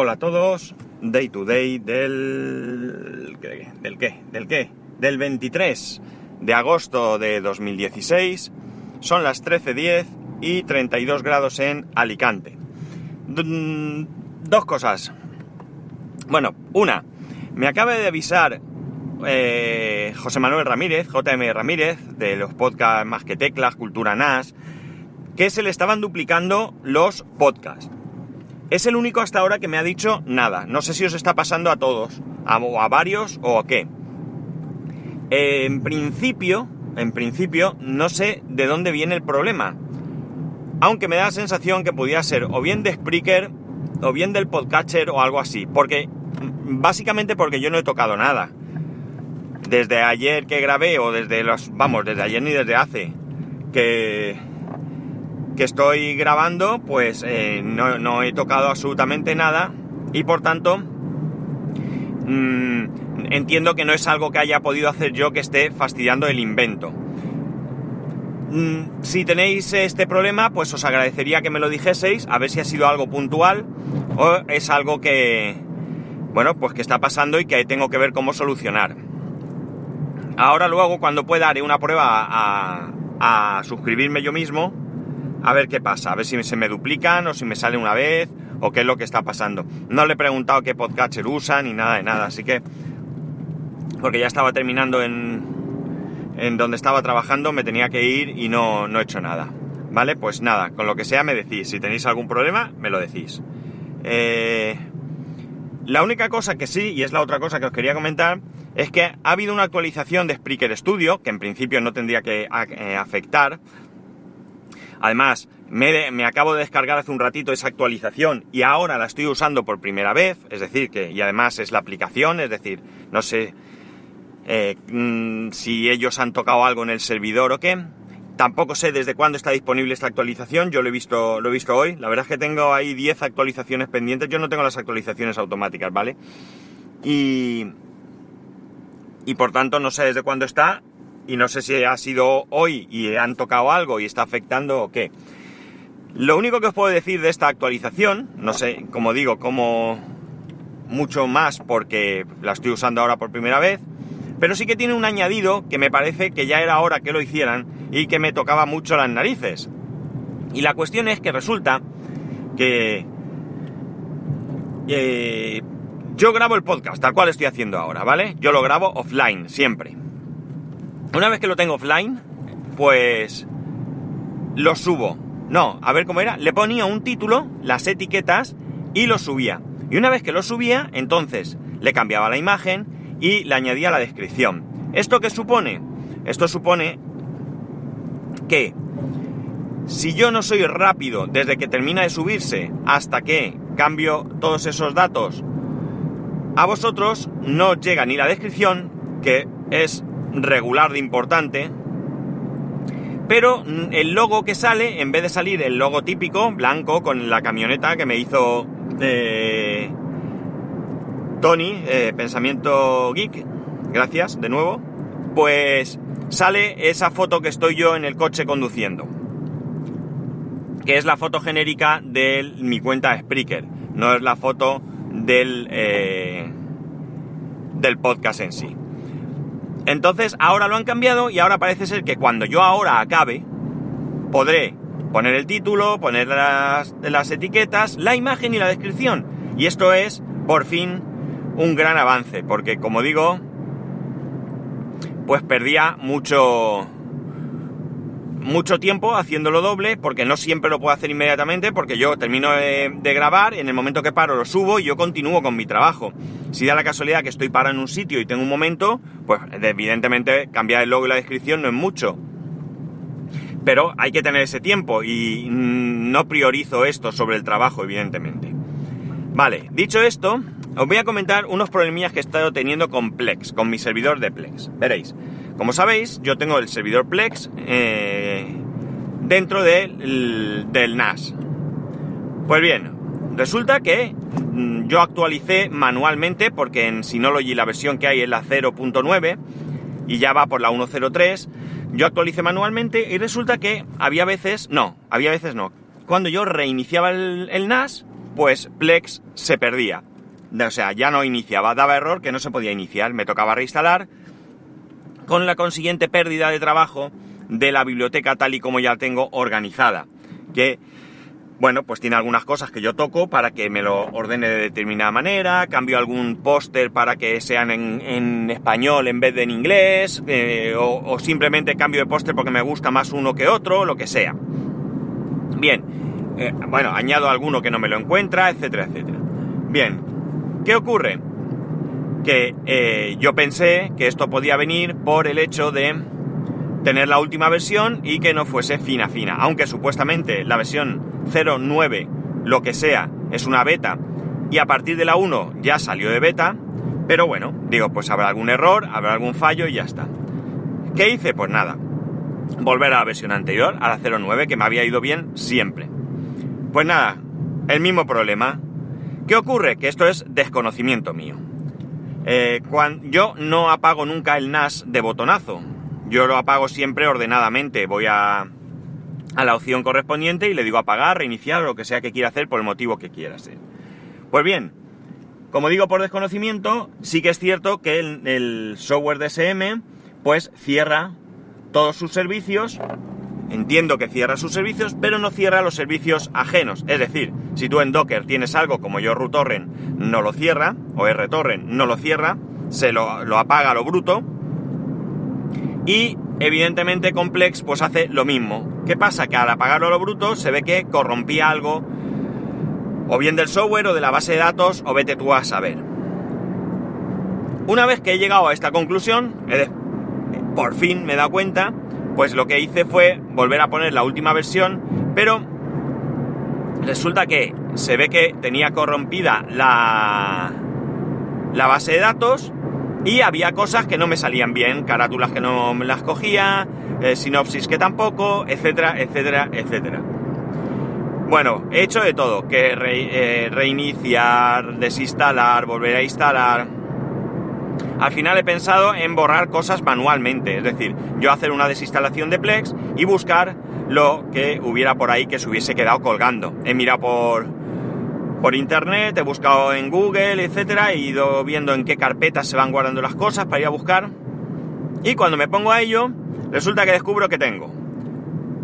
Hola a todos, Day to Day del... ¿Del qué? ¿Del qué? Del 23 de agosto de 2016. Son las 13.10 y 32 grados en Alicante. Dos cosas. Bueno, una, me acaba de avisar eh, José Manuel Ramírez, JM Ramírez, de los podcasts Más que Teclas, Cultura NAS, que se le estaban duplicando los podcasts. Es el único hasta ahora que me ha dicho nada. No sé si os está pasando a todos, a, a varios o a qué. en principio, en principio, no sé de dónde viene el problema. Aunque me da la sensación que podía ser o bien de Spreaker, o bien del podcatcher o algo así. Porque, básicamente porque yo no he tocado nada. Desde ayer que grabé, o desde los, vamos, desde ayer ni desde hace, que, que estoy grabando, pues eh, no, he tocado absolutamente nada y por tanto mm, entiendo que no es algo que haya podido hacer yo que esté fastidiando el invento. Mm, si tenéis este problema, pues os agradecería que me lo dijeseis, a ver si ha sido algo puntual o es algo que, bueno, pues que está pasando y que tengo que ver cómo solucionar. Ahora luego, cuando pueda, haré una prueba a, a suscribirme yo mismo a ver qué pasa, a ver si se me duplican o si me sale una vez o qué es lo que está pasando. No le he preguntado qué podcatcher usa ni nada de nada, así que porque ya estaba terminando en, en donde estaba trabajando, me tenía que ir y no, no he hecho nada. ¿Vale? Pues nada, con lo que sea me decís. Si tenéis algún problema, me lo decís. Eh, la única cosa que sí, y es la otra cosa que os quería comentar, es que ha habido una actualización de Spreaker Studio, que en principio no tendría que eh, afectar, Además, me, acabo de descargar hace un ratito esa actualización y ahora la estoy usando por primera vez, es decir, que, y además es la aplicación, es decir, no sé eh, mm, si ellos han tocado algo en el servidor o qué. Tampoco sé desde cuándo está disponible esta actualización, yo lo he visto, lo he visto hoy. La verdad es que tengo ahí 10 actualizaciones pendientes, yo no tengo las actualizaciones automáticas, ¿vale? Y, y por tanto no sé desde cuándo está y no sé si ha sido hoy y han tocado algo y está afectando o qué. Lo único que os puedo decir de esta actualización, no sé, como digo, como mucho más porque la estoy usando ahora por primera vez, pero sí que tiene un añadido que me parece que ya era hora que lo hicieran y que me tocaba mucho las narices. Y la cuestión es que resulta que eh, yo grabo el podcast, tal cual estoy haciendo ahora, ¿vale? Yo lo grabo offline, siempre. Una vez que lo tengo offline, pues lo subo. No, a ver cómo era. Le ponía un título, las etiquetas y lo subía. Y una vez que lo subía, entonces le cambiaba la imagen y le añadía la descripción. ¿Esto qué supone? Esto supone que si yo no soy rápido desde que termina de subirse hasta que cambio todos esos datos a vosotros, no llega ni la descripción, que es regular de importante, pero el logo que sale, en vez de salir el logo típico, blanco, con la camioneta que me hizo eh, Tony, eh, Pensamiento Geek, gracias de nuevo, pues sale esa foto que estoy yo en el coche conduciendo, que es la foto genérica de mi cuenta Spreaker, no es la foto del, eh, del podcast en sí. Entonces ahora lo han cambiado y ahora parece ser que cuando yo ahora acabe, podré poner el título, poner las, las etiquetas, la imagen y la descripción. Y esto es, por fin, un gran avance, porque como digo, pues perdía mucho, mucho tiempo haciéndolo doble, porque no siempre lo puedo hacer inmediatamente, porque yo termino de, grabar, en el momento que paro lo subo y yo continúo con mi trabajo. Si da la casualidad que estoy parado en un sitio y tengo un momento, pues evidentemente cambiar el logo y la descripción no es mucho. Pero hay que tener ese tiempo y no priorizo esto sobre el trabajo, evidentemente. Vale, dicho esto, os voy a comentar unos problemillas que he estado teniendo con Plex, con mi servidor de Plex. Veréis. Como sabéis, yo tengo el servidor Plex eh, dentro del, NAS. Pues bien, resulta que mm, yo actualicé manualmente, porque en Synology la versión que hay es la 0.9 y ya va por la 1.03. Yo actualicé manualmente y resulta que había veces, no, había veces no. Cuando yo reiniciaba el, el NAS, pues Plex se perdía. O sea, ya no iniciaba, daba error que no se podía iniciar, me tocaba reinstalar, con la consiguiente pérdida de trabajo de la biblioteca tal y como ya la tengo organizada. Que, bueno, pues tiene algunas cosas que yo toco para que me lo ordene de determinada manera, cambio algún póster para que sean en, español en vez de en inglés, eh, o, simplemente cambio de póster porque me gusta más uno que otro, lo que sea. Bien, eh, bueno, añado alguno que no me lo encuentra, etcétera, etcétera. Bien, ¿qué ocurre? Que eh, yo pensé que esto podía venir por el hecho de tener la última versión y que no fuese fina fina, aunque supuestamente la versión 09, lo que sea, es una beta y a partir de la 1 ya salió de beta, pero bueno, digo, pues habrá algún error, habrá algún fallo y ya está. ¿Qué hice? Pues nada, volver a la versión anterior, a la 09, que me había ido bien siempre. Pues nada, el mismo problema. ¿Qué ocurre? Que esto es desconocimiento mío. Eh, cuando, yo no apago nunca el NAS de botonazo. Yo lo apago siempre ordenadamente. Voy a, a la opción correspondiente y le digo apagar, reiniciar lo que sea que quiera hacer por el motivo que quiera hacer. Pues bien, como digo por desconocimiento, sí que es cierto que el, el software DSM pues cierra todos sus servicios Entiendo que cierra sus servicios, pero no cierra los servicios ajenos. Es decir, si tú en Docker tienes algo como yo RUTORRENT no lo cierra, o RTorrent no lo cierra, se lo, apaga a lo bruto. Y evidentemente Complex pues hace lo mismo. ¿Qué pasa? Que al apagarlo a lo bruto se ve que corrompía algo, o bien del software o de la base de datos, o vete tú a saber. Una vez que he llegado a esta conclusión, por fin me he dado cuenta pues lo que hice fue volver a poner la última versión, pero resulta que se ve que tenía corrompida la, la base de datos y había cosas que no me salían bien, carátulas que no me las cogía, eh, sinopsis que tampoco, etcétera, etcétera, etcétera. Bueno, he hecho de todo, que eh, reiniciar, desinstalar, volver a instalar, al final he pensado en borrar cosas manualmente, es decir, yo hacer una desinstalación de Plex y buscar lo que hubiera por ahí que se hubiese quedado colgando. He mirado por, por internet, he buscado en Google, etcétera, he ido viendo en qué carpetas se van guardando las cosas para ir a buscar. Y cuando me pongo a ello, resulta que descubro que tengo.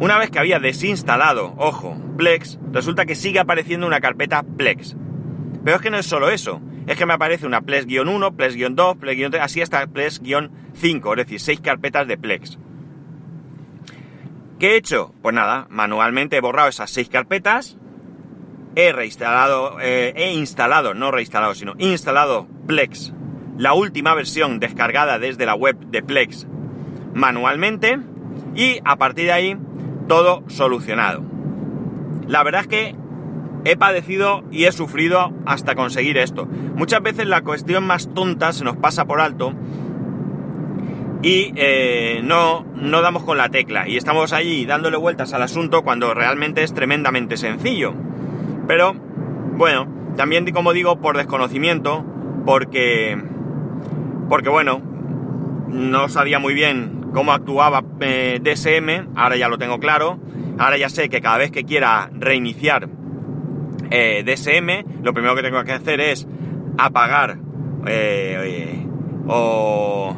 Una vez que había desinstalado, ojo, Plex, resulta que sigue apareciendo una carpeta Plex. Pero es que no es solo eso es que me aparece una Plex-1, Plex-2, Plex-3, así hasta Plex-5, es decir, seis carpetas de Plex. ¿Qué he hecho? Pues nada, manualmente he borrado esas seis carpetas, he reinstalado, eh, he instalado, no reinstalado, sino instalado Plex, la última versión descargada desde la web de Plex manualmente y a partir de ahí todo solucionado. La verdad es que he padecido y he sufrido hasta conseguir esto. Muchas veces la cuestión más tonta se nos pasa por alto y eh, no, no damos con la tecla y estamos allí dándole vueltas al asunto cuando realmente es tremendamente sencillo. Pero, bueno, también como digo, por desconocimiento, porque, porque bueno, no sabía muy bien cómo actuaba eh, DSM, ahora ya lo tengo claro, ahora ya sé que cada vez que quiera reiniciar eh, DSM, lo primero que tengo que hacer es apagar eh, o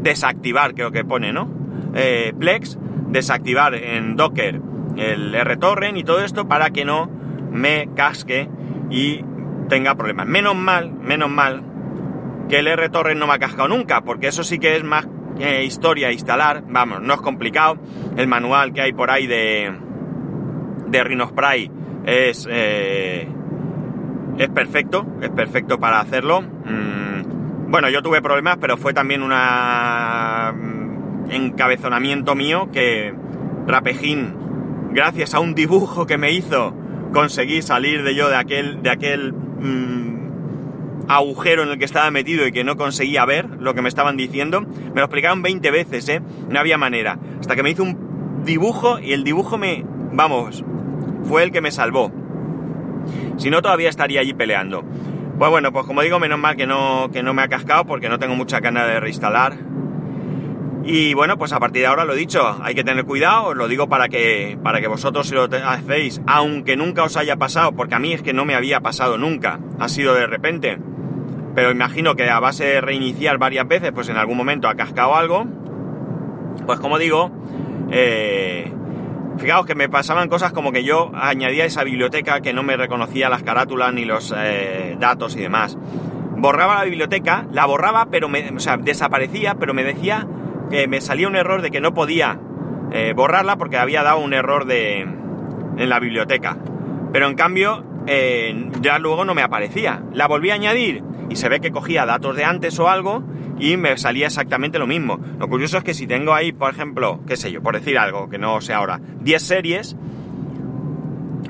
desactivar, creo que pone, ¿no? Eh, Plex, desactivar en Docker el RTorrent y todo esto para que no me casque y tenga problemas. Menos mal, menos mal que el RTorrent no me ha cascado nunca, porque eso sí que es más historia instalar, vamos, no es complicado. El manual que hay por ahí de, de Rhinospray es, eh, es perfecto, es perfecto para hacerlo. Mm, bueno, yo tuve problemas, pero fue también un mm, encabezonamiento mío que Rapejín, gracias a un dibujo que me hizo, conseguí salir de yo de aquel, de aquel mm, agujero en el que estaba metido y que no conseguía ver lo que me estaban diciendo. Me lo explicaron 20 veces, ¿eh? No había manera. Hasta que me hizo un dibujo y el dibujo me, vamos, fue el que me salvó. Si no, todavía estaría allí peleando. Pues bueno, pues como digo, menos mal que no, que no me ha cascado porque no tengo mucha ganas de reinstalar. Y bueno, pues a partir de ahora lo he dicho, hay que tener cuidado, os lo digo para que, para que vosotros lo hacéis, aunque nunca os haya pasado, porque a mí es que no me había pasado nunca, ha sido de repente. Pero imagino que a base de reiniciar varias veces, pues en algún momento ha cascado algo. Pues como digo, eh, fijaos que me pasaban cosas como que yo añadía esa biblioteca que no me reconocía las carátulas ni los eh, datos y demás. Borraba la biblioteca, la borraba, pero me, o sea, desaparecía, pero me decía que me salía un error de que no podía eh, borrarla porque había dado un error de, en la biblioteca. Pero en cambio, eh, ya luego no me aparecía. La volví a añadir y se ve que cogía datos de antes o algo y me salía exactamente lo mismo. Lo curioso es que si tengo ahí, por ejemplo, qué sé yo, por decir algo que no sé ahora, 10 series,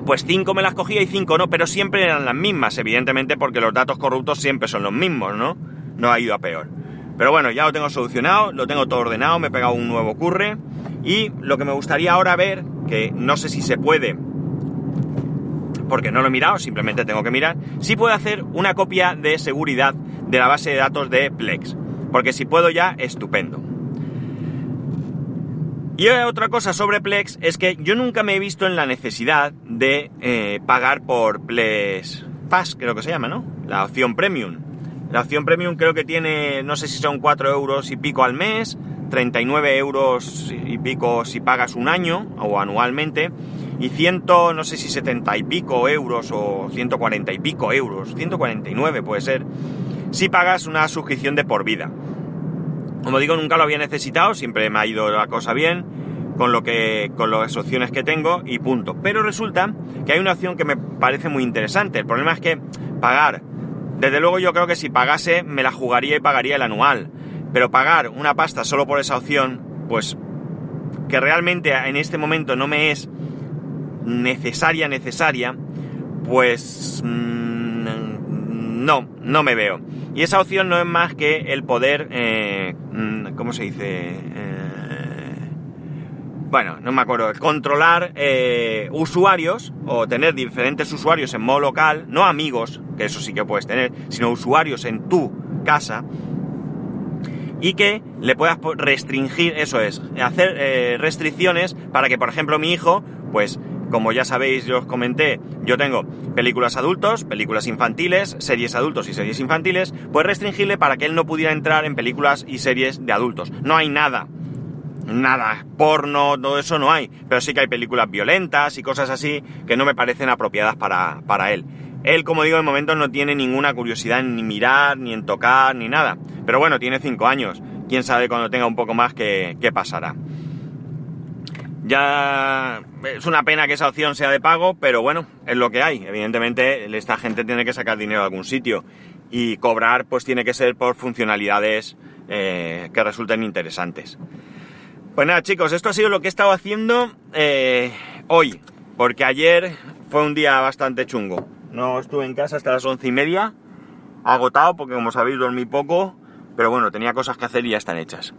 pues 5 me las cogía y 5 no, pero siempre eran las mismas, evidentemente porque los datos corruptos siempre son los mismos, ¿no? No ha ido a peor. Pero bueno, ya lo tengo solucionado, lo tengo todo ordenado, me he pegado un nuevo curre. Y lo que me gustaría ahora ver, que no sé si se puede, porque no lo he mirado, simplemente tengo que mirar, si puedo hacer una copia de seguridad de la base de datos de Plex. Porque si puedo ya, estupendo. Y otra cosa sobre Plex es que yo nunca me he visto en la necesidad de eh, pagar por Plex Pass, creo que se llama, ¿no? La opción premium. La opción premium creo que tiene, no sé si son 4 euros y pico al mes, 39 euros y pico si pagas un año o anualmente, y 100, no sé si 70 y pico euros o 140 y pico euros, 149 puede ser, si pagas una suscripción de por vida. Como digo, nunca lo había necesitado, siempre me ha ido la cosa bien con lo que con las opciones que tengo y punto. Pero resulta que hay una opción que me parece muy interesante. El problema es que pagar desde luego yo creo que si pagase me la jugaría y pagaría el anual. Pero pagar una pasta solo por esa opción, pues que realmente en este momento no me es necesaria, necesaria, pues mm, no, no me veo. Y esa opción no es más que el poder, eh, mm, ¿cómo se dice? Eh, bueno, no me acuerdo, controlar eh, usuarios o tener diferentes usuarios en modo local, no amigos, que eso sí que puedes tener, sino usuarios en tu casa y que le puedas restringir, eso es, hacer restricciones para que, por ejemplo, mi hijo, pues como ya sabéis, yo os comenté, yo tengo películas adultos, películas infantiles, series adultos y series infantiles, pues restringirle para que él no pudiera entrar en películas y series de adultos. No hay nada nada, porno, todo eso no hay, pero sí que hay películas violentas y cosas así que no me parecen apropiadas para, para él. Él, como digo, de momento no tiene ninguna curiosidad en ni mirar, ni en tocar, ni nada. Pero bueno, tiene 5 años. Quién sabe cuando tenga un poco más qué, qué pasará. Ya es una pena que esa opción sea de pago, pero bueno, es lo que hay. Evidentemente, esta gente tiene que sacar dinero de algún sitio. Y cobrar, pues tiene que ser por funcionalidades eh, que resulten interesantes. Pues nada, chicos, esto ha sido lo que he estado haciendo eh, hoy, porque ayer fue un día bastante chungo. No estuve en casa hasta las once y media, agotado, porque como sabéis dormí poco, pero bueno, tenía cosas que hacer y ya están hechas.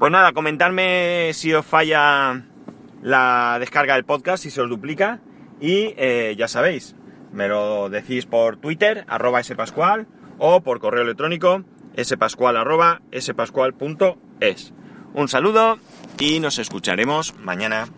Pues nada, comentarme si os falla la descarga del podcast, si se os duplica, y eh, ya sabéis, me lo decís por Twitter, arroba spascual, o por correo electrónico, spascual arroba spascual.es. Un saludo y nos escucharemos mañana.